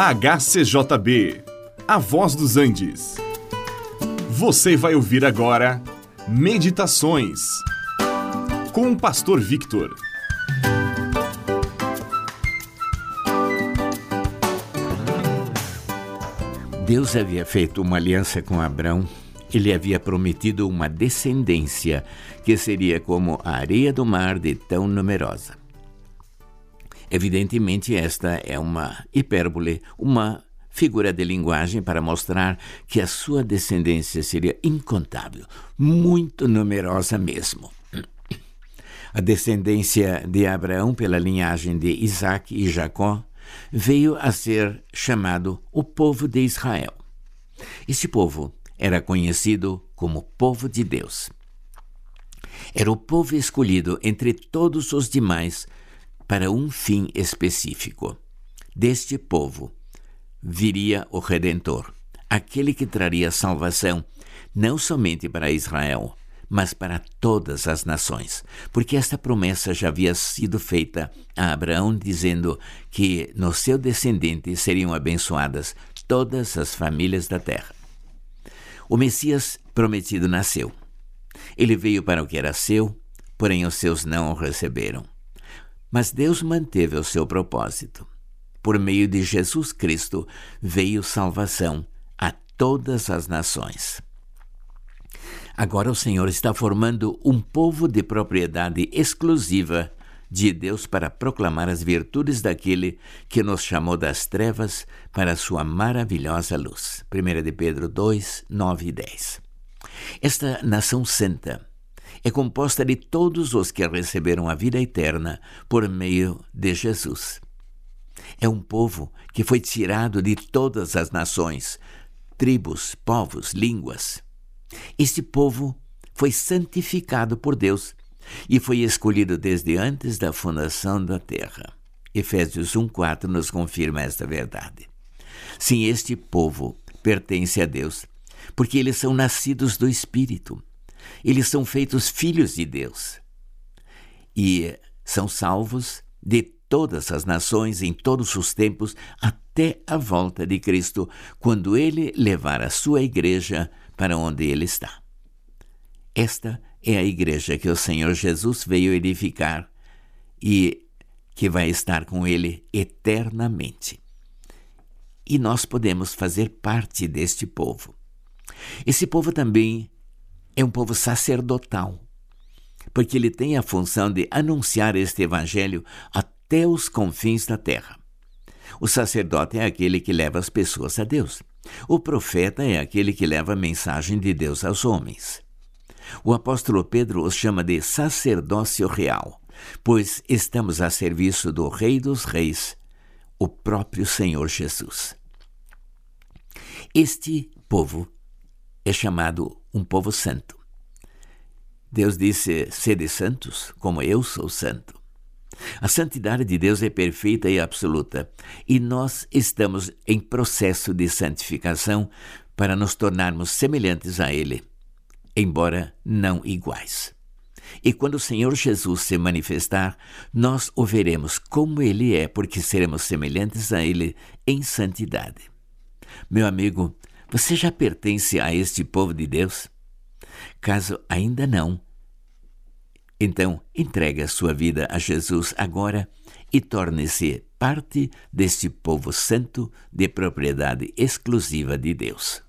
HCJB, A Voz dos Andes. Você vai ouvir agora Meditações com o Pastor Victor. Deus havia feito uma aliança com Abraão. Ele havia prometido uma descendência que seria como a areia do mar de tão numerosa. Evidentemente, esta é uma hipérbole, uma figura de linguagem para mostrar que a sua descendência seria incontável, muito numerosa mesmo. A descendência de Abraão pela linhagem de Isaac e Jacó veio a ser chamado o povo de Israel. Este povo era conhecido como povo de Deus. Era o povo escolhido entre todos os demais para um fim específico. Deste povo viria o Redentor, aquele que traria salvação não somente para Israel, mas para todas as nações, porque esta promessa já havia sido feita a Abraão, dizendo que no seu descendente seriam abençoadas todas as famílias da terra. O Messias prometido nasceu. Ele veio para o que era seu, porém os seus não o receberam. Mas Deus manteve o seu propósito. Por meio de Jesus Cristo veio salvação a todas as nações. Agora o Senhor está formando um povo de propriedade exclusiva de Deus para proclamar as virtudes daquele que nos chamou das trevas para a sua maravilhosa luz. 1 de Pedro 2, 9 e 10. Esta nação santa é composta de todos os que receberam a vida eterna por meio de Jesus. É um povo que foi tirado de todas as nações, tribos, povos, línguas. Este povo foi santificado por Deus e foi escolhido desde antes da fundação da terra. Efésios 1:4 nos confirma esta verdade. Sim, este povo pertence a Deus, porque eles são nascidos do Espírito eles são feitos filhos de Deus e são salvos de todas as nações em todos os tempos até a volta de Cristo, quando ele levar a sua igreja para onde ele está. Esta é a igreja que o Senhor Jesus veio edificar e que vai estar com ele eternamente. E nós podemos fazer parte deste povo. Esse povo também é um povo sacerdotal, porque ele tem a função de anunciar este evangelho até os confins da terra. O sacerdote é aquele que leva as pessoas a Deus. O profeta é aquele que leva a mensagem de Deus aos homens. O apóstolo Pedro os chama de sacerdócio real, pois estamos a serviço do Rei dos Reis, o próprio Senhor Jesus. Este povo é chamado um povo santo. Deus disse: Sede santos, como eu sou santo. A santidade de Deus é perfeita e absoluta, e nós estamos em processo de santificação para nos tornarmos semelhantes a Ele, embora não iguais. E quando o Senhor Jesus se manifestar, nós o veremos como Ele é, porque seremos semelhantes a Ele em santidade. Meu amigo, você já pertence a este povo de Deus? Caso ainda não, então entregue a sua vida a Jesus agora e torne-se parte deste povo santo de propriedade exclusiva de Deus.